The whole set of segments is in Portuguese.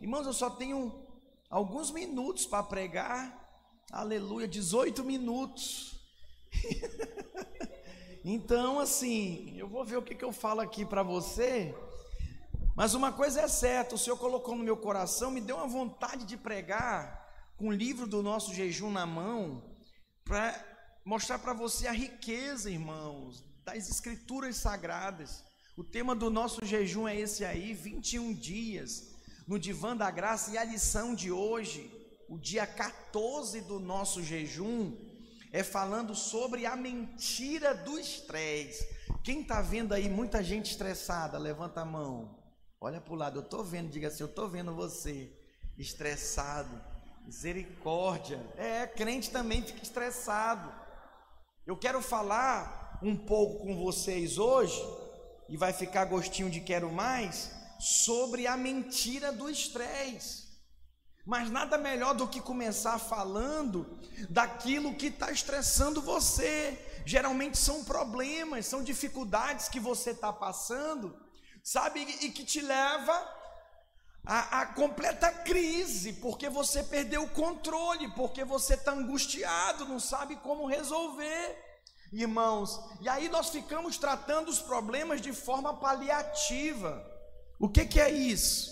Irmãos, eu só tenho alguns minutos para pregar. Aleluia, 18 minutos. então, assim, eu vou ver o que, que eu falo aqui para você. Mas uma coisa é certa, o Senhor colocou no meu coração, me deu uma vontade de pregar com o livro do nosso jejum na mão, para mostrar para você a riqueza, irmãos, das escrituras sagradas. O tema do nosso jejum é esse aí, 21 dias no divã da graça e a lição de hoje, o dia 14 do nosso jejum, é falando sobre a mentira do estresse. Quem está vendo aí muita gente estressada, levanta a mão. Olha para o lado, eu estou vendo, diga assim, eu estou vendo você estressado. Misericórdia. É, crente também fica estressado. Eu quero falar um pouco com vocês hoje, e vai ficar gostinho de quero mais, sobre a mentira do estresse. Mas nada melhor do que começar falando daquilo que está estressando você. Geralmente são problemas, são dificuldades que você está passando, sabe, e que te leva a, a, completa crise, porque você perdeu o controle, porque você está angustiado, não sabe como resolver. Irmãos, e aí nós ficamos tratando os problemas de forma paliativa. O que, que é isso?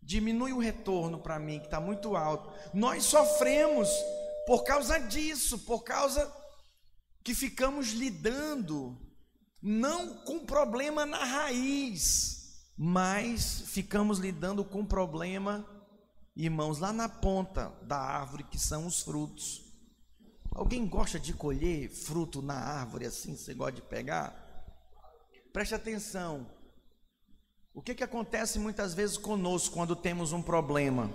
Diminui o retorno para mim, que está muito alto. Nós sofremos por causa disso, por causa que ficamos lidando, não com problema na raiz, mas ficamos lidando com problema, irmãos, lá na ponta da árvore, que são os frutos. Alguém gosta de colher fruto na árvore assim? Você gosta de pegar? Preste atenção. O que, que acontece muitas vezes conosco quando temos um problema?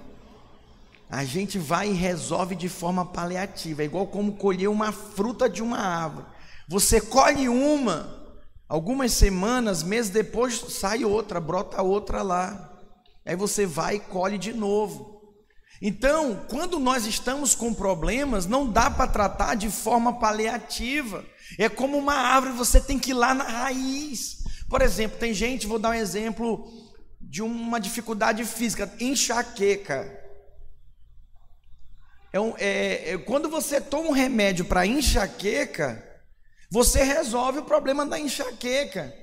A gente vai e resolve de forma paliativa, é igual como colher uma fruta de uma árvore. Você colhe uma, algumas semanas, meses depois sai outra, brota outra lá. Aí você vai e colhe de novo. Então, quando nós estamos com problemas, não dá para tratar de forma paliativa. É como uma árvore, você tem que ir lá na raiz. Por exemplo, tem gente, vou dar um exemplo de uma dificuldade física, enxaqueca. É, um, é, é quando você toma um remédio para enxaqueca, você resolve o problema da enxaqueca.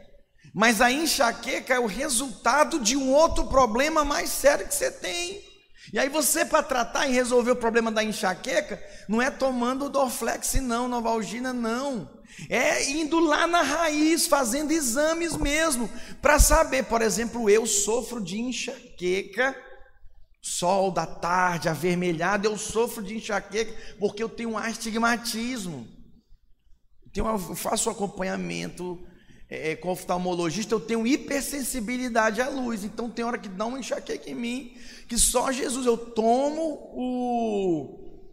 Mas a enxaqueca é o resultado de um outro problema mais sério que você tem. E aí você para tratar e resolver o problema da enxaqueca, não é tomando Dorflex não, Novalgina não. É indo lá na raiz, fazendo exames mesmo, para saber, por exemplo, eu sofro de enxaqueca, sol da tarde, avermelhado, eu sofro de enxaqueca porque eu tenho um astigmatismo. eu faço acompanhamento é, é, com oftalmologista, eu tenho hipersensibilidade à luz. Então tem hora que dá uma enxaqueca em mim, que só Jesus, eu tomo o,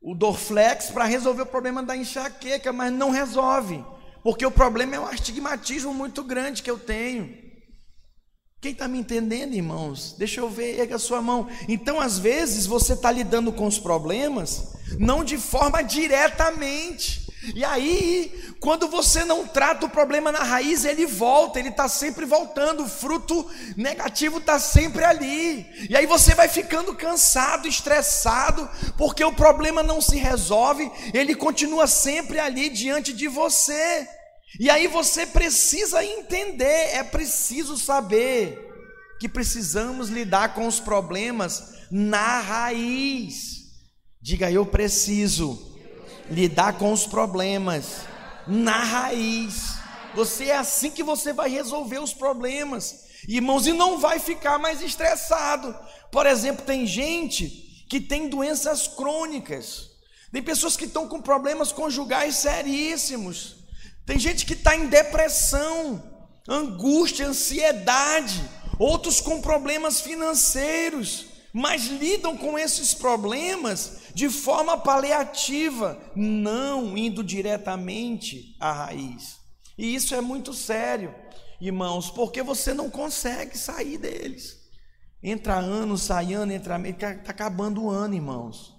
o Dorflex para resolver o problema da enxaqueca, mas não resolve, porque o problema é um astigmatismo muito grande que eu tenho. Quem está me entendendo, irmãos? Deixa eu ver, erga a sua mão. Então, às vezes, você está lidando com os problemas, não de forma diretamente, e aí, quando você não trata o problema na raiz, ele volta, ele está sempre voltando, o fruto negativo está sempre ali. E aí você vai ficando cansado, estressado, porque o problema não se resolve, ele continua sempre ali diante de você. E aí você precisa entender, é preciso saber que precisamos lidar com os problemas na raiz. Diga, eu preciso lidar com os problemas na raiz. Você é assim que você vai resolver os problemas, irmãos, e não vai ficar mais estressado. Por exemplo, tem gente que tem doenças crônicas, tem pessoas que estão com problemas conjugais seríssimos, tem gente que está em depressão, angústia, ansiedade, outros com problemas financeiros, mas lidam com esses problemas de forma paliativa, não indo diretamente à raiz. E isso é muito sério, irmãos, porque você não consegue sair deles. Entra ano, sai ano, entra mês, está acabando o ano, irmãos.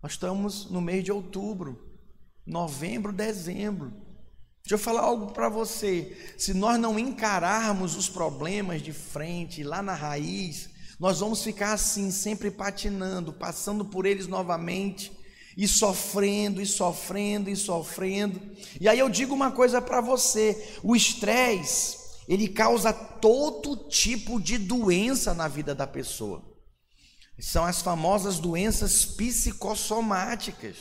Nós estamos no mês de outubro, novembro, dezembro. Deixa eu falar algo para você. Se nós não encararmos os problemas de frente, lá na raiz, Nós vamos ficar assim, sempre patinando, passando por eles novamente, e sofrendo, e sofrendo, e sofrendo. E aí eu digo uma coisa para você: o estresse, ele causa todo tipo de doença na vida da pessoa. São as famosas doenças psicossomáticas.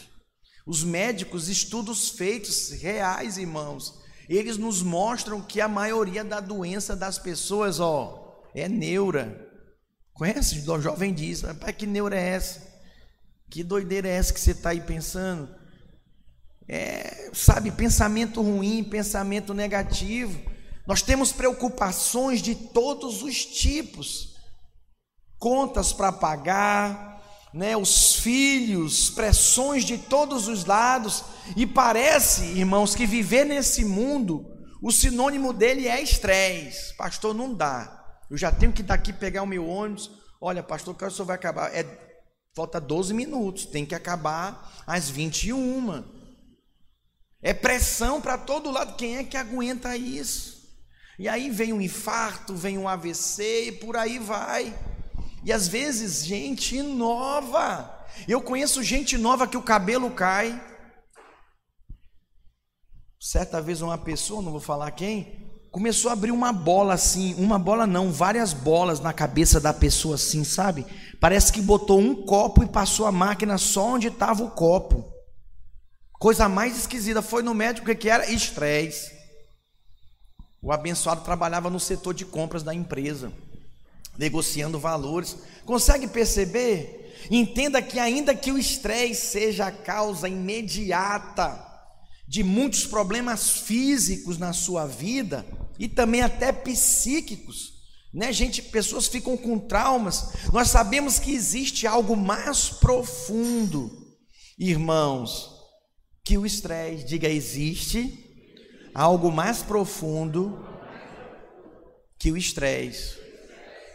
Os médicos, estudos feitos reais, irmãos, eles nos mostram que a maioria da doença das pessoas, ó, é neura. Conhece? O jovem diz, pai, que neura é essa? Que doideira é essa que você está aí pensando? É, sabe, pensamento ruim, pensamento negativo. Nós temos preocupações de todos os tipos. Contas para pagar, né, os filhos, pressões de todos os lados, e parece, irmãos, que viver nesse mundo, o sinônimo dele é estresse. Pastor, não dá. Eu já tenho que daqui pegar o meu ônibus. Olha, pastor, que senhor vai acabar? É, falta 12 minutos, tem que acabar às 21. É pressão para todo lado. Quem é que aguenta isso? E aí vem um infarto, vem um AVC e por aí vai. E às vezes, gente nova. Eu conheço gente nova que o cabelo cai. Certa vez uma pessoa, não vou falar quem, começou a abrir uma bola assim, uma bola não, várias bolas na cabeça da pessoa assim, sabe? Parece que botou um copo e passou a máquina só onde estava o copo. Coisa mais esquisita, foi no médico que era estresse. O abençoado trabalhava no setor de compras da empresa, negociando valores. Consegue perceber? Entenda que ainda que o estresse seja a causa imediata de muitos problemas físicos na sua vida e também até psíquicos, né, gente? Pessoas ficam com traumas. Nós sabemos que existe algo mais profundo, irmãos, que o estresse. Diga, existe algo mais profundo que o estresse.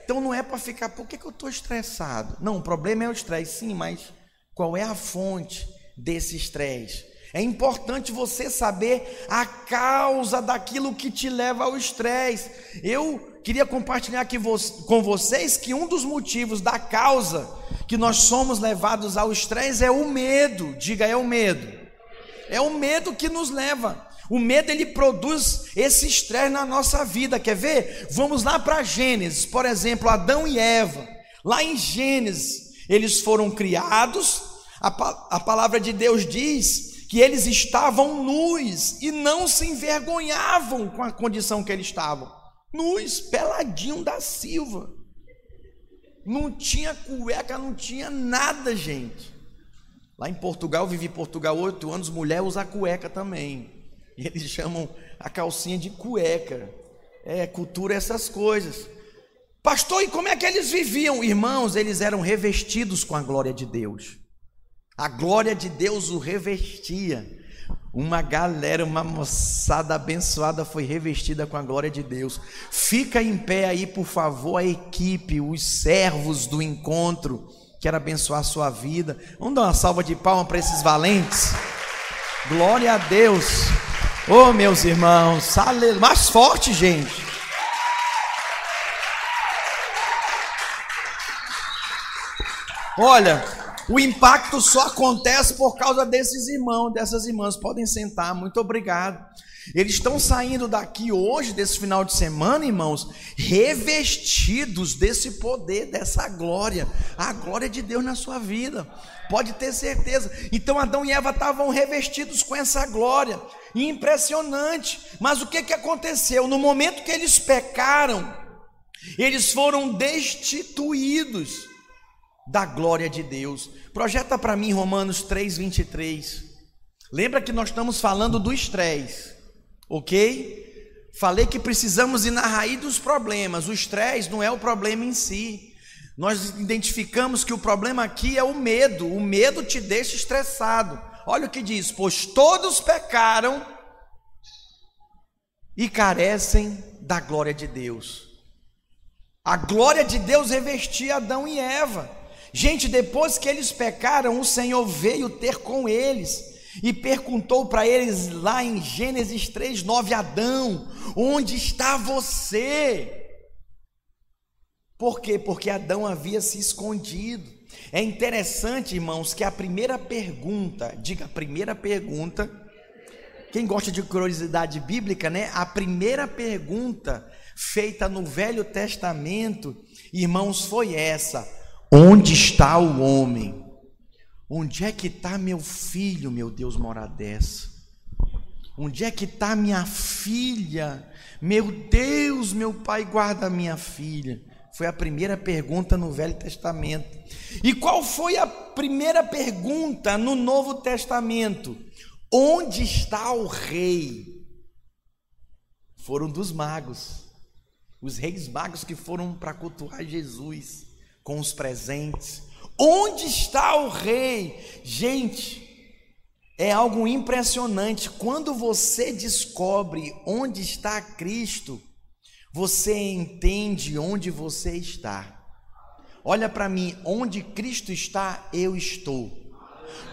Então não é para ficar, por que, que eu estou estressado? Não, o problema é o estresse, sim, mas qual é a fonte desse estresse? É importante você saber a causa daquilo que te leva ao estresse. Eu queria compartilhar aqui com vocês que um dos motivos da causa que nós somos levados ao estresse é o medo. Diga, é o medo. É o medo que nos leva. O medo ele produz esse estresse na nossa vida. Quer ver? Vamos lá para Gênesis, por exemplo, Adão e Eva. Lá em Gênesis, eles foram criados. A, a palavra de Deus diz que eles estavam nus e não se envergonhavam com a condição que eles estavam. Nus, peladinho da Silva. Não tinha cueca, não tinha nada, gente. Lá em Portugal, vivi em Portugal oito anos, mulher usa cueca também. Eles chamam a calcinha de cueca. É, cultura essas coisas. Pastor, e como é que eles viviam? Irmãos, eles eram revestidos com a glória de Deus. A glória de Deus o revestia. Uma galera, uma moçada abençoada foi revestida com a glória de Deus. Fica em pé aí, por favor, a equipe, os servos do encontro. Quero abençoar a sua vida. Vamos dar uma salva de palmas para esses valentes. Glória a Deus. Oh, meus irmãos. Mais forte, gente. Olha, o impacto só acontece por causa desses irmãos, dessas irmãs. Podem sentar, muito obrigado. Eles estão saindo daqui hoje, desse final de semana, irmãos, revestidos desse poder, dessa glória, a glória de Deus na sua vida. Pode ter certeza. Então Adão e Eva estavam revestidos com essa glória, impressionante. Mas o que, que aconteceu? No momento que eles pecaram, eles foram destituídos da glória de Deus. Projeta para mim Romanos 3:23. Lembra que nós estamos falando do estresse, ok? Falei que precisamos ir na raiz dos problemas. O estresse não é o problema em si. Nós identificamos que o problema aqui é o medo. O medo te deixa estressado. Olha o que diz: pois todos pecaram e carecem da glória de Deus. A glória de Deus revestia Adão e Eva. Gente, depois que eles pecaram, o Senhor veio ter com eles e perguntou para eles lá em Gênesis 3:9, Adão, onde está você? Por quê? Porque Adão havia se escondido. É interessante, irmãos, que a primeira pergunta, diga a primeira pergunta, quem gosta de curiosidade bíblica, né? A primeira pergunta feita no Velho Testamento, irmãos, foi essa: Onde está o homem? Onde é que está meu filho, meu Deus, mora dessa? Onde é que está minha filha? Meu Deus, meu pai, guarda minha filha. Foi a primeira pergunta no Velho Testamento. E qual foi a primeira pergunta no Novo Testamento? Onde está o rei? Foram dos magos. Os reis magos que foram para cultuar Jesus com os presentes. Onde está o rei? Gente, é algo impressionante. Quando você descobre onde está Cristo, você entende onde você está. Olha para mim, onde Cristo está, eu estou.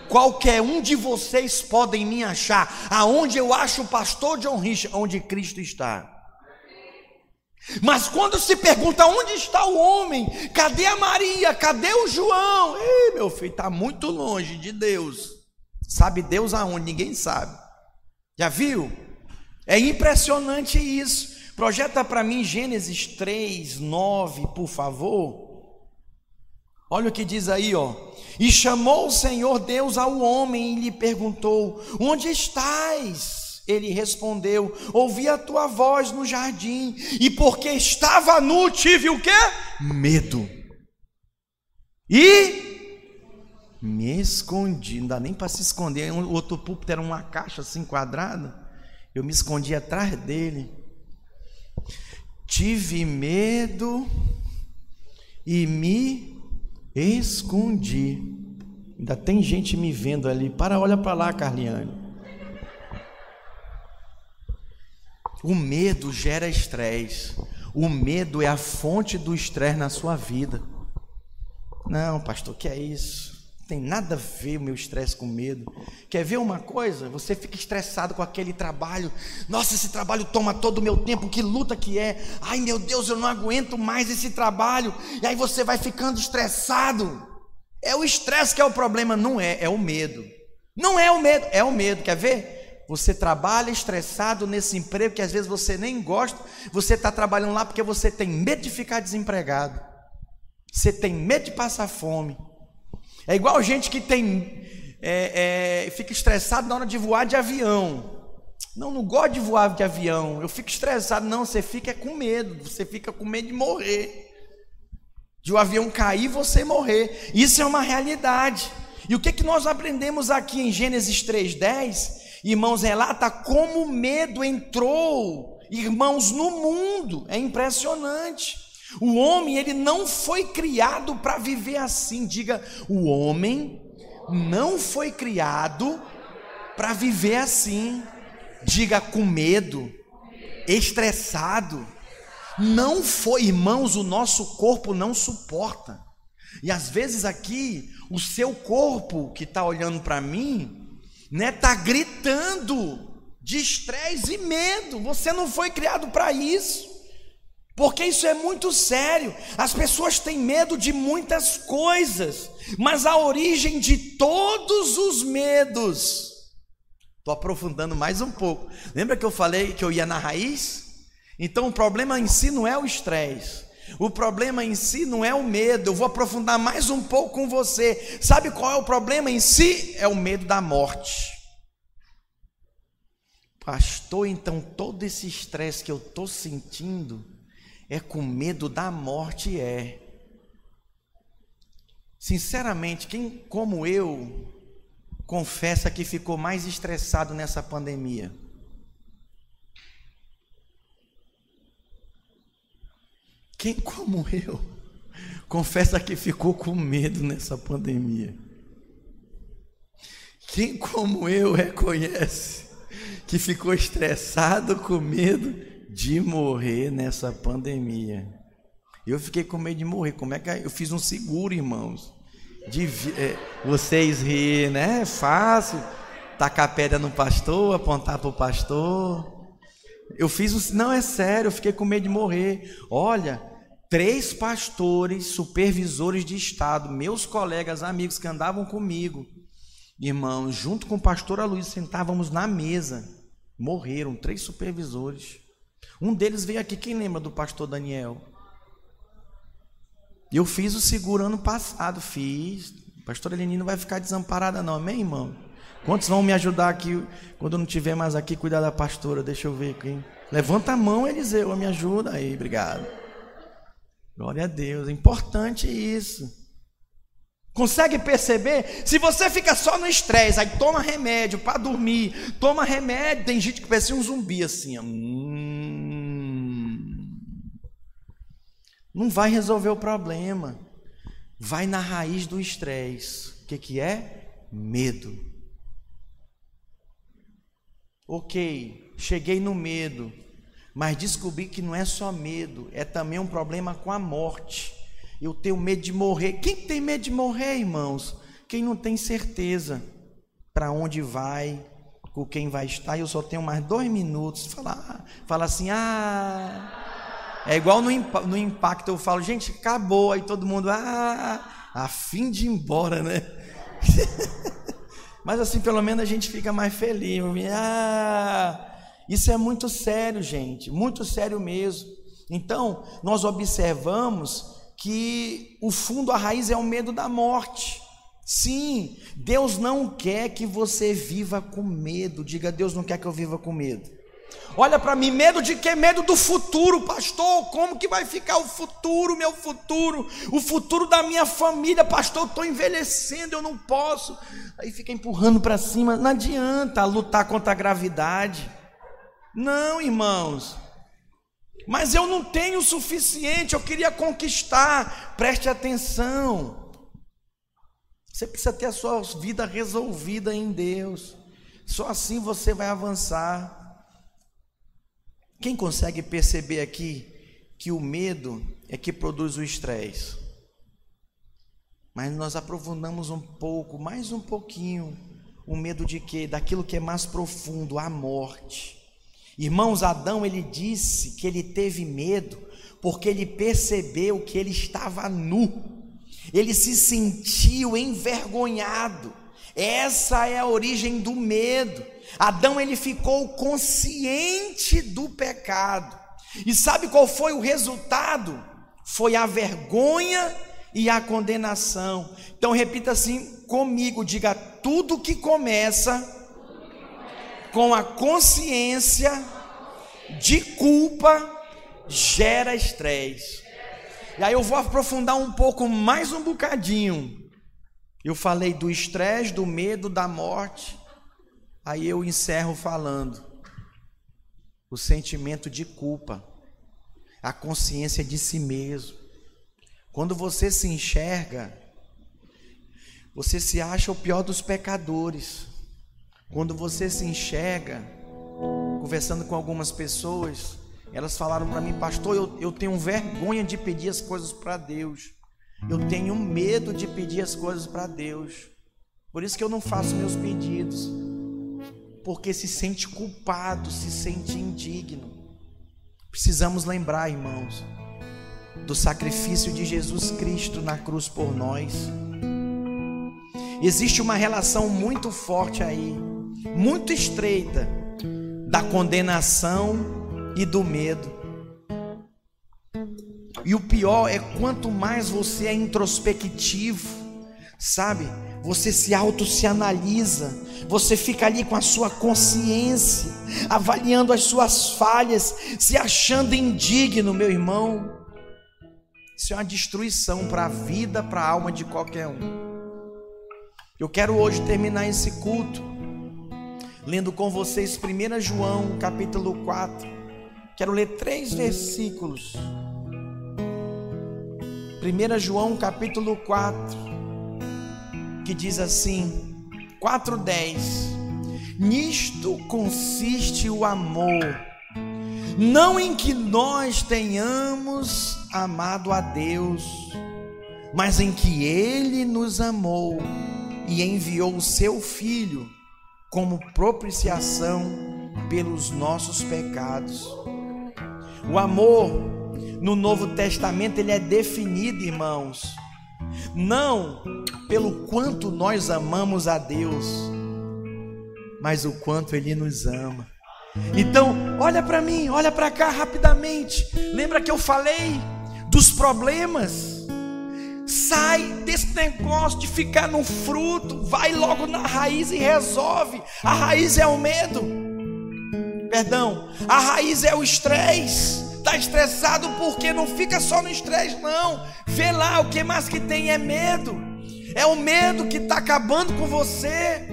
Qualquer um de vocês podem me achar. Aonde eu acho o pastor John Rich, onde Cristo está. Mas quando se pergunta onde está o homem, cadê a Maria, cadê o João? Ei, meu filho, está muito longe de Deus. Sabe Deus aonde? Ninguém sabe. Já viu? É impressionante isso. Projeta para mim Gênesis 3, 9, por favor. Olha o que diz aí, ó. E chamou o Senhor Deus ao homem e lhe perguntou: Onde estás? Ele respondeu: Ouvi a tua voz no jardim, e porque estava nu, tive o quê? Medo. E me escondi, não dá nem para se esconder. O outro púlpito era uma caixa assim quadrada. Eu me escondi atrás dele. Tive medo e me escondi. Ainda tem gente me vendo ali. Para, olha para lá, Carliane. O medo gera estresse. O medo é a fonte do estresse na sua vida. Não, pastor, que é isso? tem nada a ver o meu estresse com medo. Quer ver uma coisa? Você fica estressado com aquele trabalho. Nossa, esse trabalho toma todo o meu tempo, que luta que é. Ai, meu Deus, eu não aguento mais esse trabalho. E aí você vai ficando estressado. É o estresse que é o problema, não é, é o medo. Não é o medo, é o medo. Quer ver? Você trabalha estressado nesse emprego que às vezes você nem gosta. Você está trabalhando lá porque você tem medo de ficar desempregado. Você tem medo de passar fome. É igual gente que tem é, é, fica estressado na hora de voar de avião. Não, não gosto de voar de avião. Eu fico estressado. Não, você fica com medo. Você fica com medo de morrer. De o um avião cair e você morrer. Isso é uma realidade. E o que, que nós aprendemos aqui em Gênesis 3,10? Irmãos, relata como o medo entrou, irmãos, no mundo. É impressionante. O homem, ele não foi criado para viver assim. Diga, o homem não foi criado para viver assim. Diga, com medo, estressado. Não foi, irmãos, o nosso corpo não suporta. E às vezes aqui, o seu corpo que está olhando para mim, né, está gritando de estresse e medo. Você não foi criado para isso. Porque isso é muito sério. As pessoas têm medo de muitas coisas, mas a origem de todos os medos. Estou aprofundando mais um pouco. Lembra que eu falei que eu ia na raiz? Então o problema em si não é o estresse. O problema em si não é o medo. Eu vou aprofundar mais um pouco com você. Sabe qual é o problema em si? É o medo da morte. Pastor, então todo esse estresse que eu estou sentindo é com medo da morte, é. Sinceramente, quem como eu confessa que ficou mais estressado nessa pandemia? Quem como eu confessa que ficou com medo nessa pandemia? Quem como eu reconhece que ficou estressado com medo de morrer nessa pandemia. Eu fiquei com medo de morrer. Como é que eu fiz um seguro, irmãos? De é, vocês rir, né? É fácil. Tacar pedra no pastor, apontar para o pastor. Eu fiz um. Não, é sério, eu fiquei com medo de morrer. Olha, três pastores, supervisores de Estado, meus colegas, amigos que andavam comigo, irmãos, junto com o pastor Aloysio, sentávamos na mesa. Morreram três supervisores. Um deles veio aqui, quem lembra do pastor Daniel? Eu fiz o seguro ano passado, fiz. Pastor Eleni não vai ficar desamparada, não, amém, irmão? Quantos vão me ajudar aqui quando eu não estiver mais aqui, cuidar da pastora? Deixa eu ver aqui. Levanta a mão, Eliseu, me ajuda aí, obrigado. Glória a Deus, é importante isso. Consegue perceber? Se você fica só no estresse, aí toma remédio para dormir, toma remédio, tem gente que parece um zumbi assim, hum, não vai resolver o problema. Vai na raiz do estresse. O que, que é? Medo. Ok, cheguei no medo, mas descobri que não é só medo, é também um problema com a morte. Eu tenho medo de morrer. Quem tem medo de morrer, irmãos? Quem não tem certeza para onde vai, com quem vai estar. Eu só tenho mais dois minutos. Fala, fala assim, ah. É igual no, no impacto, eu falo, gente, acabou. Aí todo mundo, ah, a fim de ir embora, né? Mas assim, pelo menos a gente fica mais feliz. Ah, isso é muito sério, gente, muito sério mesmo. Então, nós observamos que o fundo, a raiz é o medo da morte. Sim, Deus não quer que você viva com medo. Diga, Deus não quer que eu viva com medo. Olha para mim, medo de quê? Medo do futuro, pastor. Como que vai ficar o futuro, meu futuro? O futuro da minha família, pastor. Eu estou envelhecendo, eu não posso. Aí fica empurrando para cima. Não adianta lutar contra a gravidade. Não, irmãos. Mas eu não tenho o suficiente, eu queria conquistar. Preste atenção. Você precisa ter a sua vida resolvida em Deus. Só assim você vai avançar. Quem consegue perceber aqui que o medo é que produz o estresse? Mas nós aprofundamos um pouco, mais um pouquinho, o medo de quê? Daquilo que é mais profundo, a morte. Irmãos, Adão ele disse que ele teve medo porque ele percebeu que ele estava nu. Ele se sentiu envergonhado. Essa é a origem do medo. Adão ele ficou consciente do pecado. E sabe qual foi o resultado? Foi a vergonha e a condenação. Então repita assim comigo, diga tudo que começa com a consciência de culpa gera estresse. E aí eu vou aprofundar um pouco mais um bocadinho. Eu falei do estresse, do medo, da morte. Aí eu encerro falando o sentimento de culpa, a consciência de si mesmo. Quando você se enxerga, você se acha o pior dos pecadores. Quando você se enxerga, conversando com algumas pessoas, elas falaram para mim, pastor, eu, eu tenho vergonha de pedir as coisas para Deus. Eu tenho medo de pedir as coisas para Deus. Por isso que eu não faço meus pedidos. Porque se sente culpado, se sente indigno. Precisamos lembrar, irmãos, do sacrifício de Jesus Cristo na cruz por nós. Existe uma relação muito forte aí muito estreita da condenação e do medo. E o pior é quanto mais você é introspectivo, sabe? Você se auto se analisa, você fica ali com a sua consciência, avaliando as suas falhas, se achando indigno, meu irmão. Isso é uma destruição para a vida, para a alma de qualquer um. Eu quero hoje terminar esse culto lendo com vocês 1 João capítulo 4. Quero ler três versículos. 1 João capítulo 4, que diz assim: 4,10: Nisto consiste o amor, não em que nós tenhamos amado a Deus, mas em que Ele nos amou e enviou o seu Filho como propiciação pelos nossos pecados. O amor no Novo Testamento ele é definido, irmãos, não pelo quanto nós amamos a Deus, mas o quanto Ele nos ama. Então, olha para mim, olha para cá rapidamente. Lembra que eu falei dos problemas? Sai desse negócio de ficar no fruto, vai logo na raiz e resolve. A raiz é o medo. Perdão, a raiz é o estresse. Está estressado porque não fica só no estresse, não. Vê lá, o que mais que tem é medo. É o medo que está acabando com você.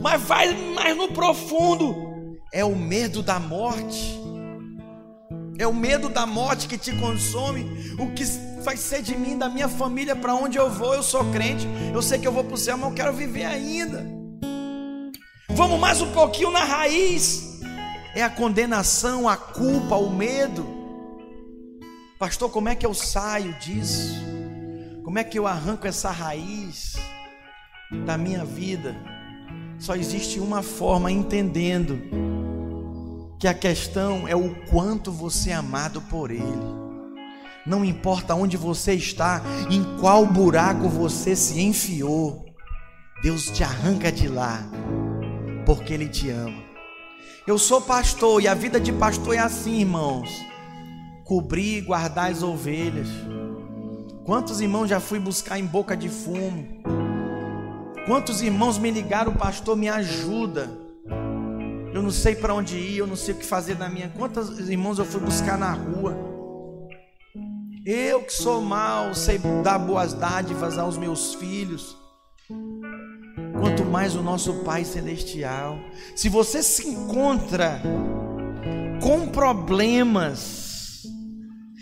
Mas vai mais no profundo. É o medo da morte. É o medo da morte que te consome. O que vai ser de mim, da minha família, para onde eu vou? Eu sou crente. Eu sei que eu vou para o céu, mas eu quero viver ainda. Vamos mais um pouquinho na raiz. É a condenação, a culpa, o medo. Pastor, como é que eu saio disso? Como é que eu arranco essa raiz da minha vida? Só existe uma forma, entendendo que a questão é o quanto você é amado por Ele. Não importa onde você está, em qual buraco você se enfiou, Deus te arranca de lá, porque Ele te ama. Eu sou pastor e a vida de pastor é assim, irmãos: cobrir e guardar as ovelhas. Quantos irmãos já fui buscar em boca de fumo? Quantos irmãos me ligaram, pastor, me ajuda. Eu não sei para onde ir, eu não sei o que fazer da minha. Quantos irmãos eu fui buscar na rua? Eu que sou mal, sei dar boas dádivas aos meus filhos. Quanto mais o nosso Pai Celestial. Se você se encontra com problemas,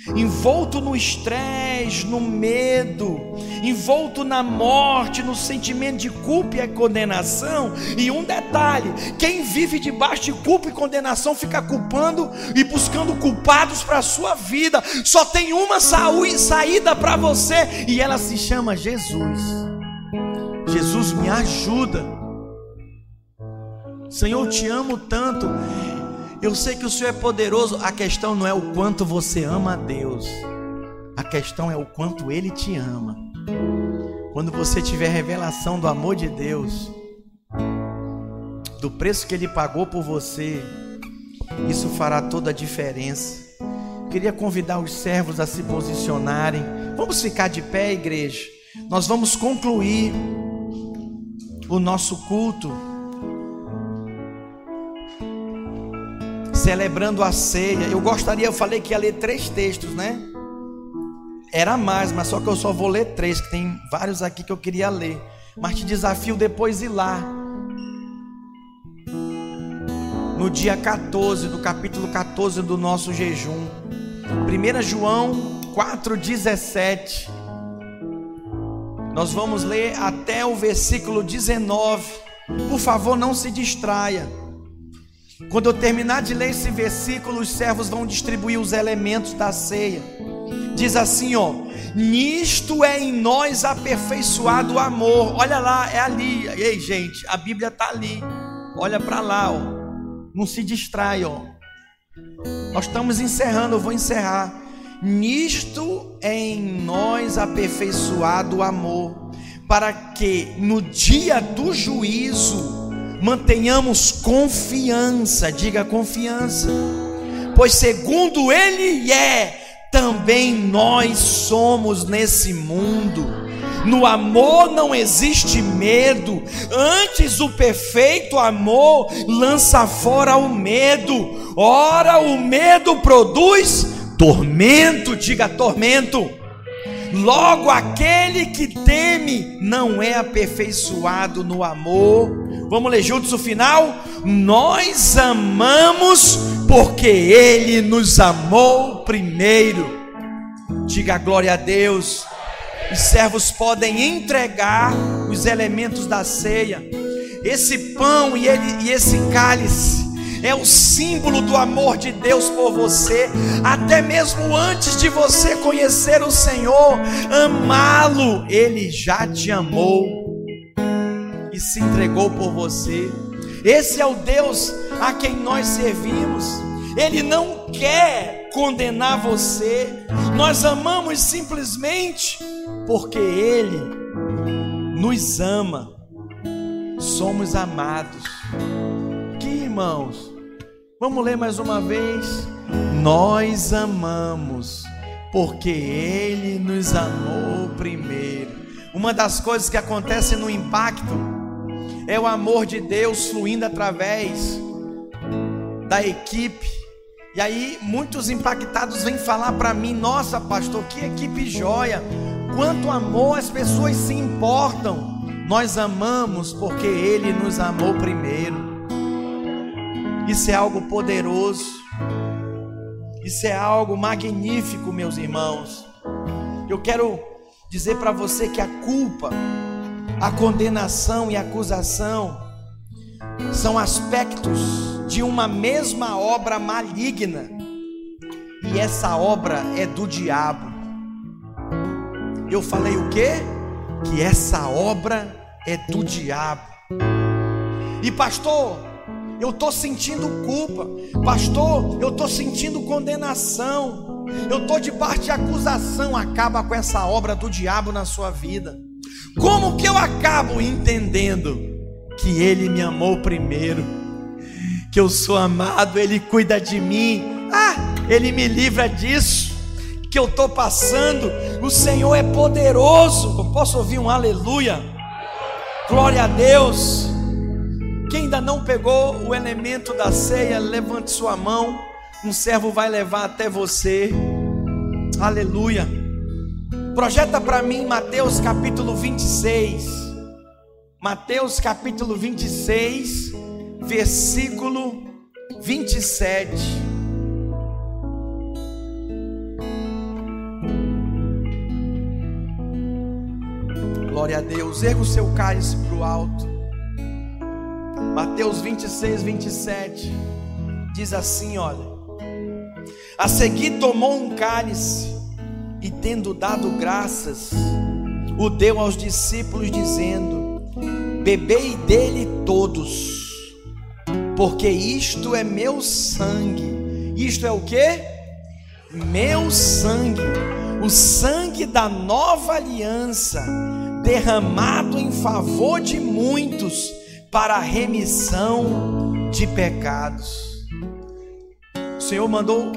envolto no estresse, no medo, envolto na morte, no sentimento de culpa e condenação. E um detalhe: quem vive debaixo de culpa e condenação fica culpando e buscando culpados para a sua vida. Só tem uma saída para você e ela se chama Jesus. Jesus me ajuda. Senhor, te amo tanto. Eu sei que o Senhor é poderoso. A questão não é o quanto você ama a Deus. A questão é o quanto Ele te ama. Quando você tiver revelação do amor de Deus, do preço que Ele pagou por você, isso fará toda a diferença. Queria convidar os servos a se posicionarem. Vamos ficar de pé, igreja. Nós vamos concluir o nosso culto. Celebrando a ceia. Eu gostaria, eu falei que ia ler três textos, né? Era mais, mas só que eu só vou ler três, que tem vários aqui que eu queria ler. Mas te desafio depois ir lá. No dia 14, do capítulo 14 do nosso jejum. 1 João 4,17. Nós vamos ler até o versículo 19. Por favor, não se distraia. Quando eu terminar de ler esse versículo, os servos vão distribuir os elementos da ceia. Diz assim, ó: Nisto é em nós aperfeiçoado o amor. Olha lá, é ali. Ei, gente, a Bíblia está ali. Olha para lá, ó. Não se distrai, ó. Nós estamos encerrando, eu vou encerrar. Nisto é em nós aperfeiçoado o amor, para que no dia do juízo mantenhamos confiança, diga confiança, pois segundo Ele é, também nós somos nesse mundo. No amor não existe medo, antes o perfeito amor lança fora o medo. Ora, o medo produz tormento, diga tormento. Logo, aquele que teme não é aperfeiçoado no amor. Vamos ler juntos o final? Nós amamos porque Ele nos amou primeiro. Diga glória a Deus. Os servos podem entregar os elementos da ceia. Esse pão e, ele, e esse cálice é o símbolo do amor de Deus por você, até mesmo antes de você conhecer o Senhor, amá-lo, Ele já te amou e se entregou por você. Esse é o Deus a quem nós servimos. Ele não quer condenar você. Nós amamos simplesmente porque Ele nos ama. Somos amados. Que irmãos, vamos ler mais uma vez. Nós amamos porque Ele nos amou primeiro. Uma das coisas que acontece no impacto é o amor de Deus fluindo através da equipe. E aí muitos impactados vêm falar para mim: "Nossa, pastor, que equipe joia! Quanto amor as pessoas se importam. Nós amamos porque ele nos amou primeiro." Isso é algo poderoso. Isso é algo magnífico, meus irmãos. Eu quero dizer para você que a culpa, a condenação e a acusação são aspectos de uma mesma obra maligna. E essa obra é do diabo. Eu falei o quê? Que essa obra é do diabo. E pastor, eu estou sentindo culpa. Pastor, eu estou sentindo condenação eu estou debaixo de acusação, acaba com essa obra do diabo na sua vida. Como que eu acabo entendendo que ele me amou primeiro? Que eu sou amado, ele cuida de mim. Ah, ele me livra disso que eu estou passando. O Senhor é poderoso. Eu posso ouvir um aleluia? Glória a Deus. Quem ainda não pegou o elemento da ceia, levante sua mão um servo vai levar até você. Aleluia. Projeta para mim Mateus capítulo 26. Mateus capítulo 26, versículo 27. Glória a Deus. Erga o seu cálice para o alto. Mateus 26, 27. Diz assim: olha. A seguir tomou um cálice e, tendo dado graças, o deu aos discípulos, dizendo: Bebei dele todos, porque isto é meu sangue. Isto é o que? Meu sangue, o sangue da nova aliança, derramado em favor de muitos para a remissão de pecados. O Senhor mandou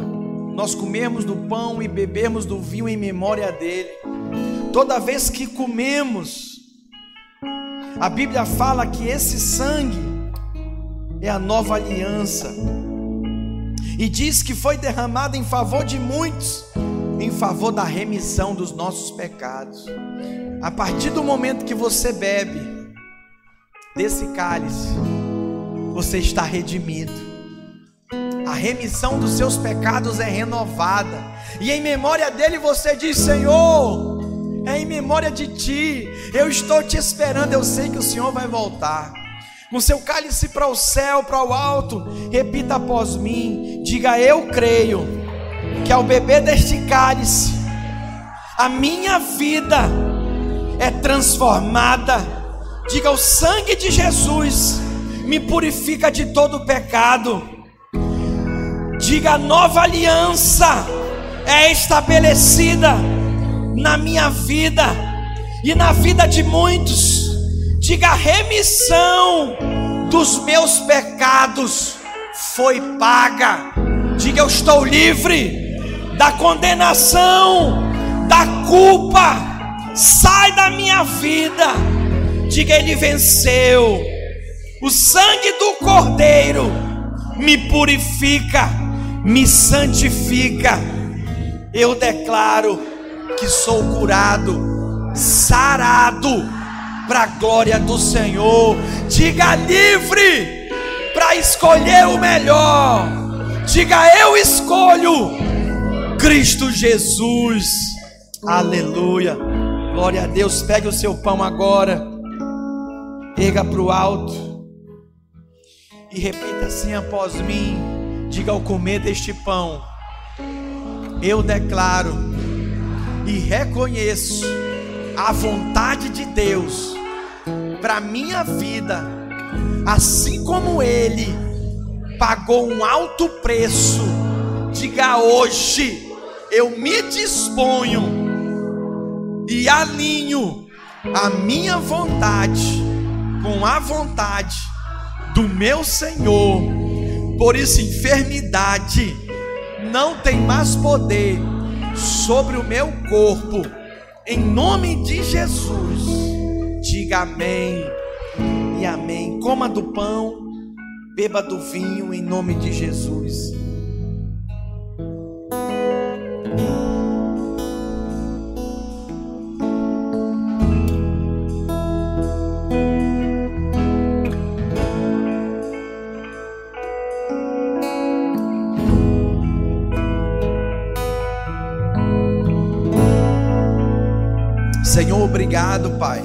nós comemos do pão e bebemos do vinho em memória dele. Toda vez que comemos, a Bíblia fala que esse sangue é a nova aliança. E diz que foi derramado em favor de muitos, em favor da remissão dos nossos pecados. A partir do momento que você bebe desse cálice, você está redimido a remissão dos seus pecados é renovada, e em memória dele você diz: Senhor, é em memória de ti, eu estou te esperando, eu sei que o Senhor vai voltar. Com seu cálice para o céu, para o alto, repita após mim: diga, eu creio que ao beber deste cálice, a minha vida é transformada. Diga, o sangue de Jesus me purifica de todo pecado Diga: a nova aliança é estabelecida na minha vida e na vida de muitos. Diga: a remissão dos meus pecados foi paga. Diga: eu estou livre da condenação, da culpa. Sai da minha vida. Diga: ele venceu. O sangue do Cordeiro me purifica me santifica. Eu declaro que sou curado, sarado, para a glória do Senhor. Diga livre para escolher o melhor. Diga eu escolho Cristo Jesus. Aleluia. Glória a Deus. Pegue o seu pão agora. Erga para o alto. E repita assim após mim. Diga ao comer deste pão, eu declaro e reconheço a vontade de Deus para minha vida, assim como Ele pagou um alto preço Diga hoje, eu me disponho e alinho a minha vontade com a vontade do meu Senhor. Por isso, enfermidade não tem mais poder sobre o meu corpo. Em nome de Jesus, diga amém e amém. Coma do pão, beba do vinho em nome de Jesus. Obrigado, Pai.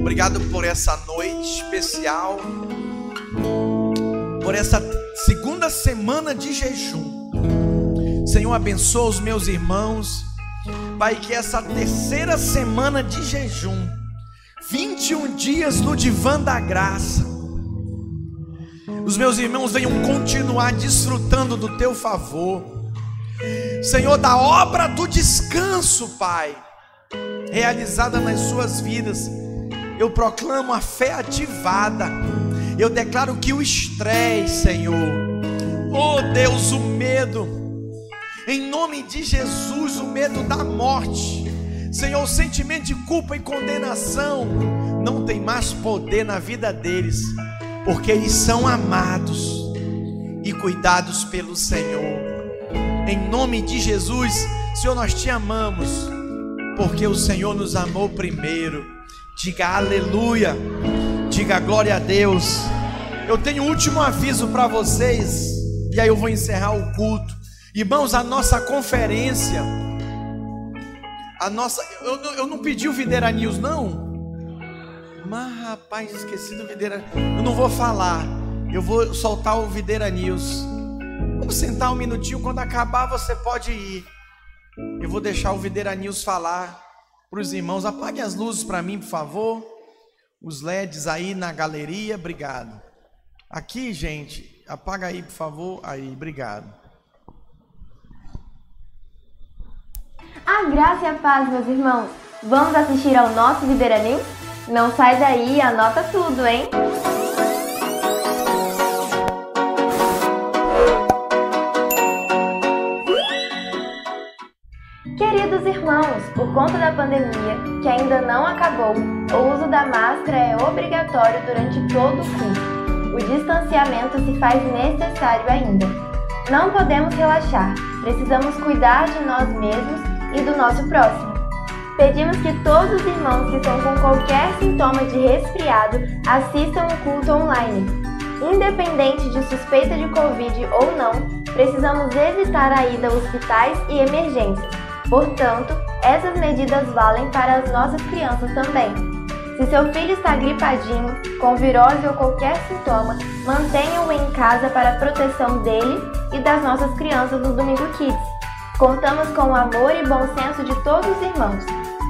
Obrigado por essa noite especial, por essa segunda semana de jejum. Senhor, abençoa os meus irmãos. Pai, que essa terceira semana de jejum, 21 dias no divã da graça, os meus irmãos venham continuar desfrutando do teu favor. Senhor, da obra do descanso, Pai realizada nas suas vidas. Eu proclamo a fé ativada. Eu declaro que o estresse, Senhor, oh Deus, o medo, em nome de Jesus, o medo da morte, Senhor, o sentimento de culpa e condenação não tem mais poder na vida deles, porque eles são amados e cuidados pelo Senhor. Em nome de Jesus, Senhor, nós te amamos porque o Senhor nos amou primeiro. Diga aleluia, diga glória a Deus. Eu tenho um último aviso para vocês, e aí eu vou encerrar o culto. Irmãos, a nossa conferência, a nossa. Eu, eu não pedi o Videira News, não. Mas rapaz, esqueci do Videira. Eu não vou falar, eu vou soltar o Videira News. Vamos sentar um minutinho, quando acabar você pode ir. Eu vou deixar o Videira News falar para os irmãos. Apague as luzes para mim, por favor. Os LEDs aí na galeria, obrigado. Aqui, gente, apaga aí, por favor. Aí, obrigado. A graça e a paz, meus irmãos. Vamos assistir ao nosso Videira News? Não sai daí, anota tudo, hein? Queridos irmãos, por conta da pandemia, que ainda não acabou, o uso da máscara é obrigatório durante todo o culto. O distanciamento se faz necessário ainda. Não podemos relaxar, precisamos cuidar de nós mesmos e do nosso próximo. Pedimos que todos os irmãos que estão com qualquer sintoma de resfriado assistam o culto online. Independente de suspeita de Covid ou não, precisamos evitar a ida a hospitais e emergências Portanto, essas medidas valem para as nossas crianças também. Se seu filho está gripadinho, com virose ou qualquer sintoma, mantenha-o em casa para a proteção dele e das nossas crianças no Domingo Kids. Contamos com o amor e bom senso de todos os irmãos.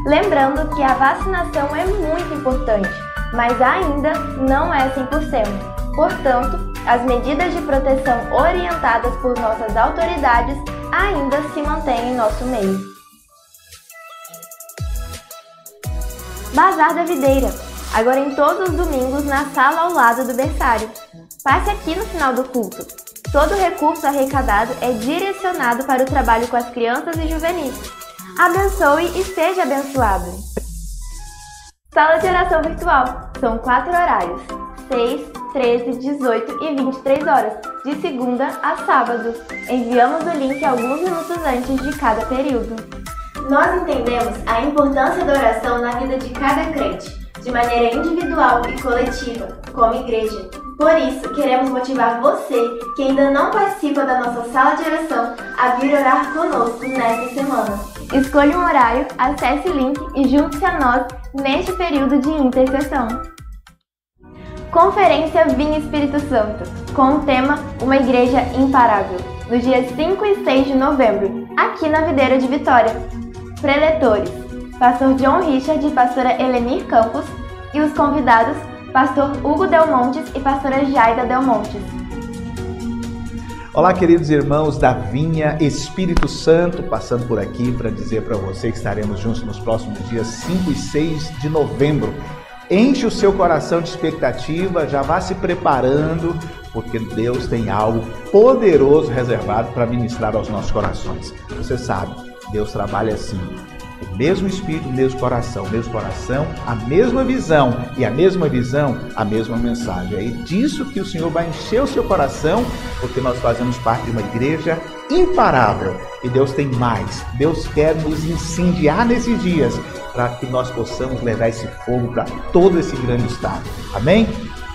Lembrando que a vacinação é muito importante, mas ainda não é 100%. Portanto, as medidas de proteção orientadas por nossas autoridades ainda se mantém em nosso meio. Bazar da Videira, agora em todos os domingos na sala ao lado do berçário. Passe aqui no final do culto. Todo recurso arrecadado é direcionado para o trabalho com as crianças e juvenis. Abençoe e seja abençoado. Sala de oração virtual. São quatro horários: 6, 13, 18 e 23 horas, de segunda a sábado. Enviamos o link alguns minutos antes de cada período. Nós entendemos a importância da oração na vida de cada crente, de maneira individual e coletiva, como igreja. Por isso, queremos motivar você que ainda não participa da nossa sala de oração a vir orar conosco nesta semana. Escolha um horário, acesse o link e junte-se a nós neste período de intercessão. Conferência Vinha Espírito Santo, com o tema Uma Igreja Imparável, nos dias 5 e 6 de novembro, aqui na Videira de Vitória. Preletores: Pastor John Richard e Pastora Elenir Campos, e os convidados: Pastor Hugo Del Montes e Pastora Jaida Del Montes. Olá, queridos irmãos da Vinha Espírito Santo, passando por aqui para dizer para você que estaremos juntos nos próximos dias 5 e 6 de novembro. Enche o seu coração de expectativa, já vá se preparando, porque Deus tem algo poderoso reservado para ministrar aos nossos corações. Você sabe, Deus trabalha assim o mesmo espírito, o mesmo coração, o mesmo coração, a mesma visão e a mesma visão, a mesma mensagem. É disso que o Senhor vai encher o seu coração, porque nós fazemos parte de uma igreja imparável. E Deus tem mais. Deus quer nos incendiar nesses dias para que nós possamos levar esse fogo para todo esse grande estado. Amém?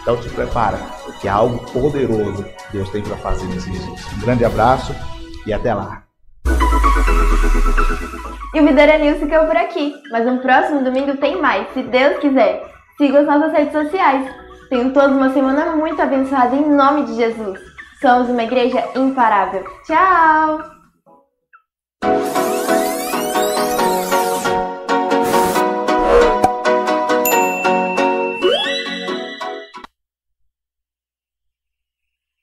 Então te prepara, porque é algo poderoso Deus tem para fazer nesses dias. Um grande abraço e até lá. E o Videira News ficou por aqui, mas no próximo domingo tem mais, se Deus quiser. Siga as nossas redes sociais. Tenham todos uma semana muito abençoada em nome de Jesus. Somos uma igreja imparável. Tchau!